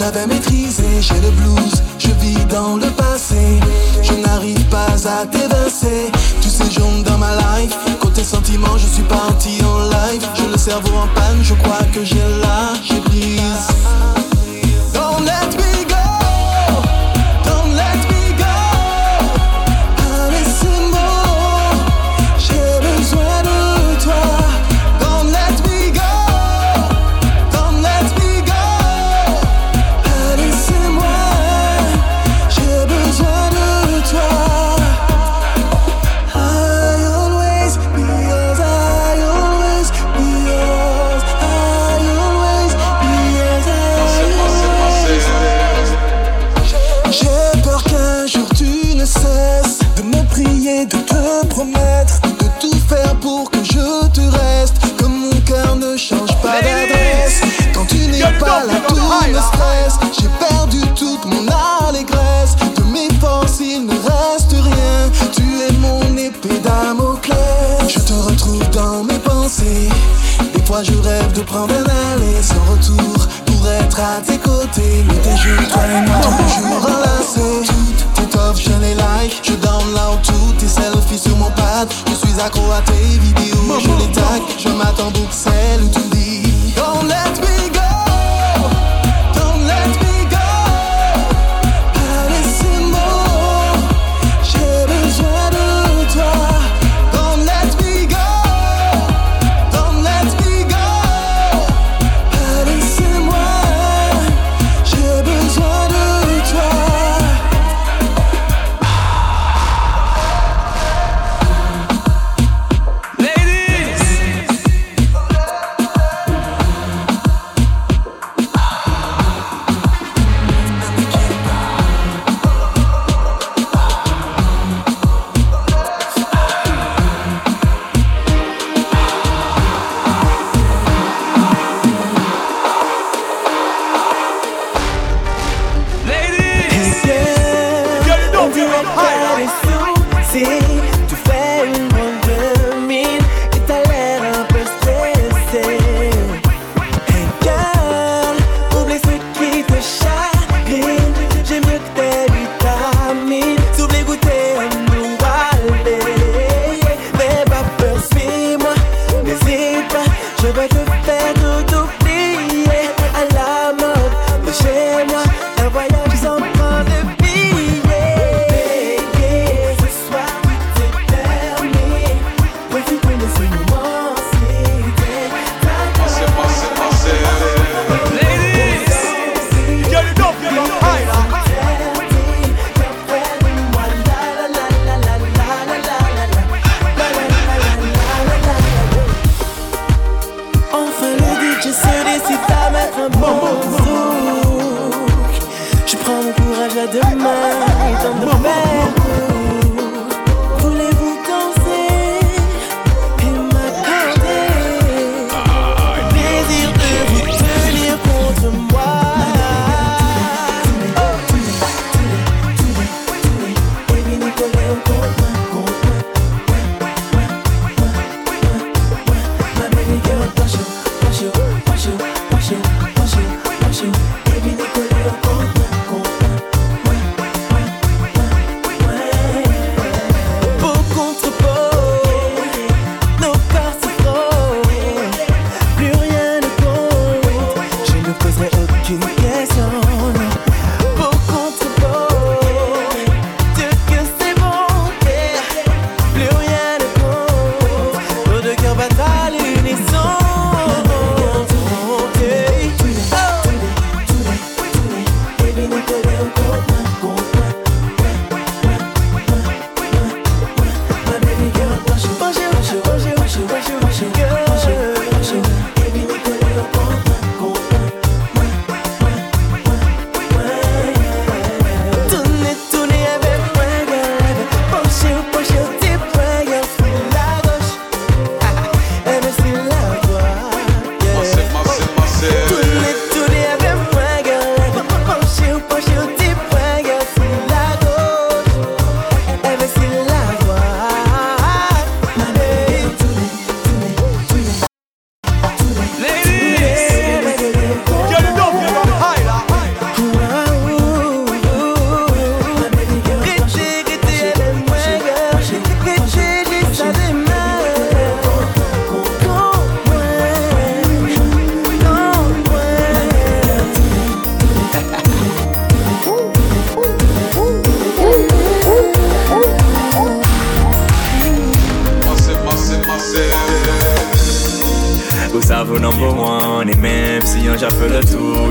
j'avais maîtrisé. J'ai le blues, je vis dans le passé. Je n'arrive pas à t'évincer. Tous ces dans ma life, côté sentiment, je suis parti en live. Je le cerveau en panne. te prendre un aller sans retour pour être à tes côtés. Mais tes toi et moi, toujours enlacés. Toutes tes toffes, je les like. Je download tous tes selfies sur mon pad. Je suis accro à tes vidéos.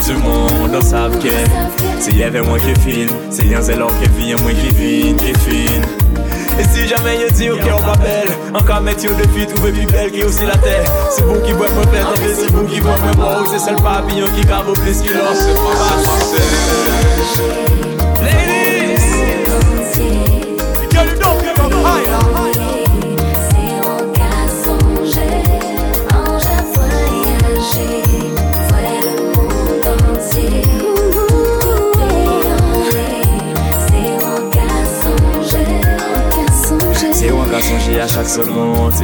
Tour du monde On savent que Se y'avait moi qui fin Se yon c'est l'or qui vient moi qui vin, qui fin Et si jamais yo di ok on pa bel Anka met yo defi trouve pi bel ki osi la terre C'est bon qui boit pète Anke c'est bon qui boit mon mort C'est seul papillon qui grave plus qui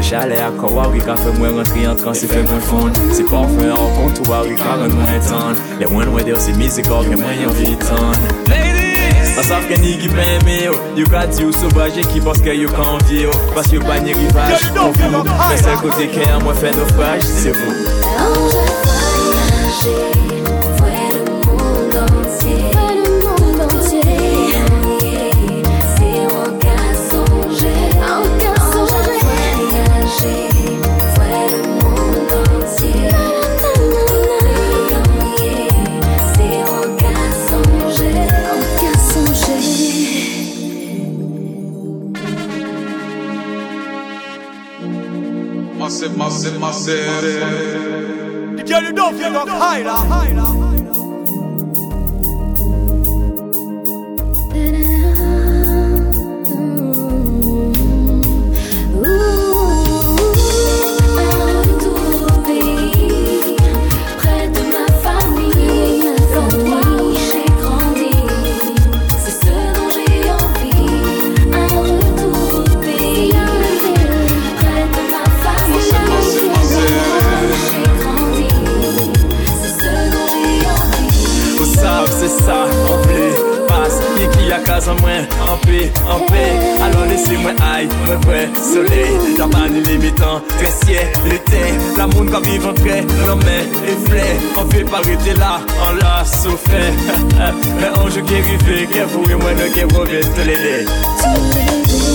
chale a ka wari ka fe mwen rentri entran Se fe mwen fond Se parfum an kont wari ka ren mwen tan Le mwen wè der se mizikor ke mwen yon vitan Ladies! An saf ke ni ki pen me yo Yo ka di yo sobaje ki paske yo vi yo Pas yo pa ni rivaj Kon fou Men sel kote ke an mwen fe naufraj Se vou Ange voyaje The girl don't feel like high, En en paix, Alors laissez-moi aille, mwen vwe soleil. La ban limitant, très ciel, l'été. La moun ka vive en vrai, l'homme et flè On fait pas rester là, on l'a souffert. Mais ange qui rive, qui pour moi ne qui tous les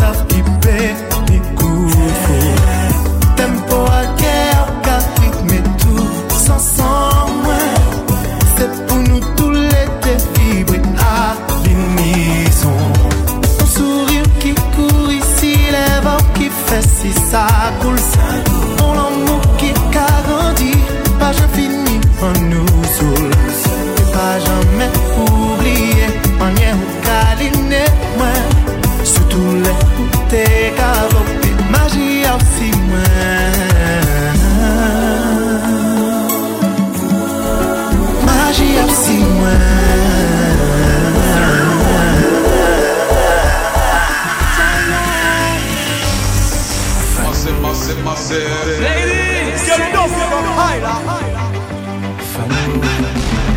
Qui fait, qui. Tempo à guerre, qu'à tric, mais tous ensemble. C'est pour nous tous les têtes qui à l'invitation. Un sourire qui court ici, l'évent qui fait si ça coule. Pour amour qui carandit, pas je finis en nous soul.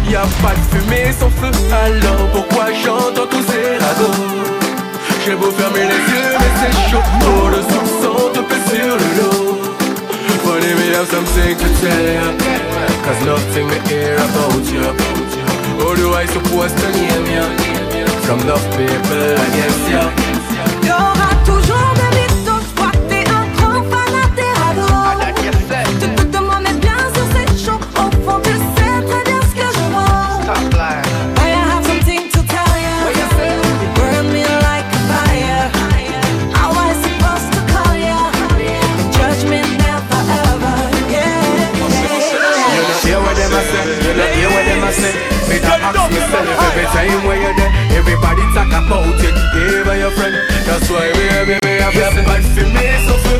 Y'a pas de fumée sans feu, alors pourquoi j'entends tous ces ragots? J'ai beau fermer les yeux, mais c'est chaud. Pour le soupçon te pèse sur le dos. Funny me have something to tell you, cause nothing me hear about you. How do I supposed to name you? From love people against you. Every time when you're there, everybody talk about it. Give her your friend. That's why we are baby. a bad for me, so for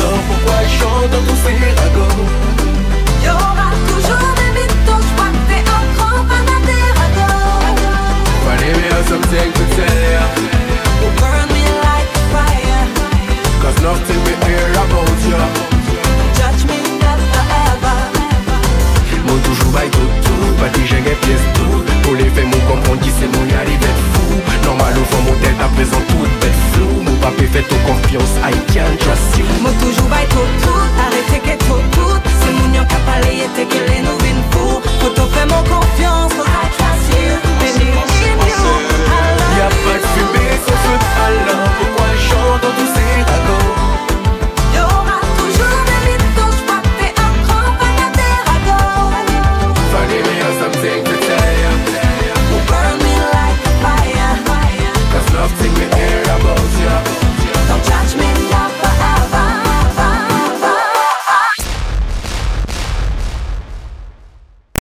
love, why show the pussy here I go? Something to tell ya. You burn me like fire. Cause nothing.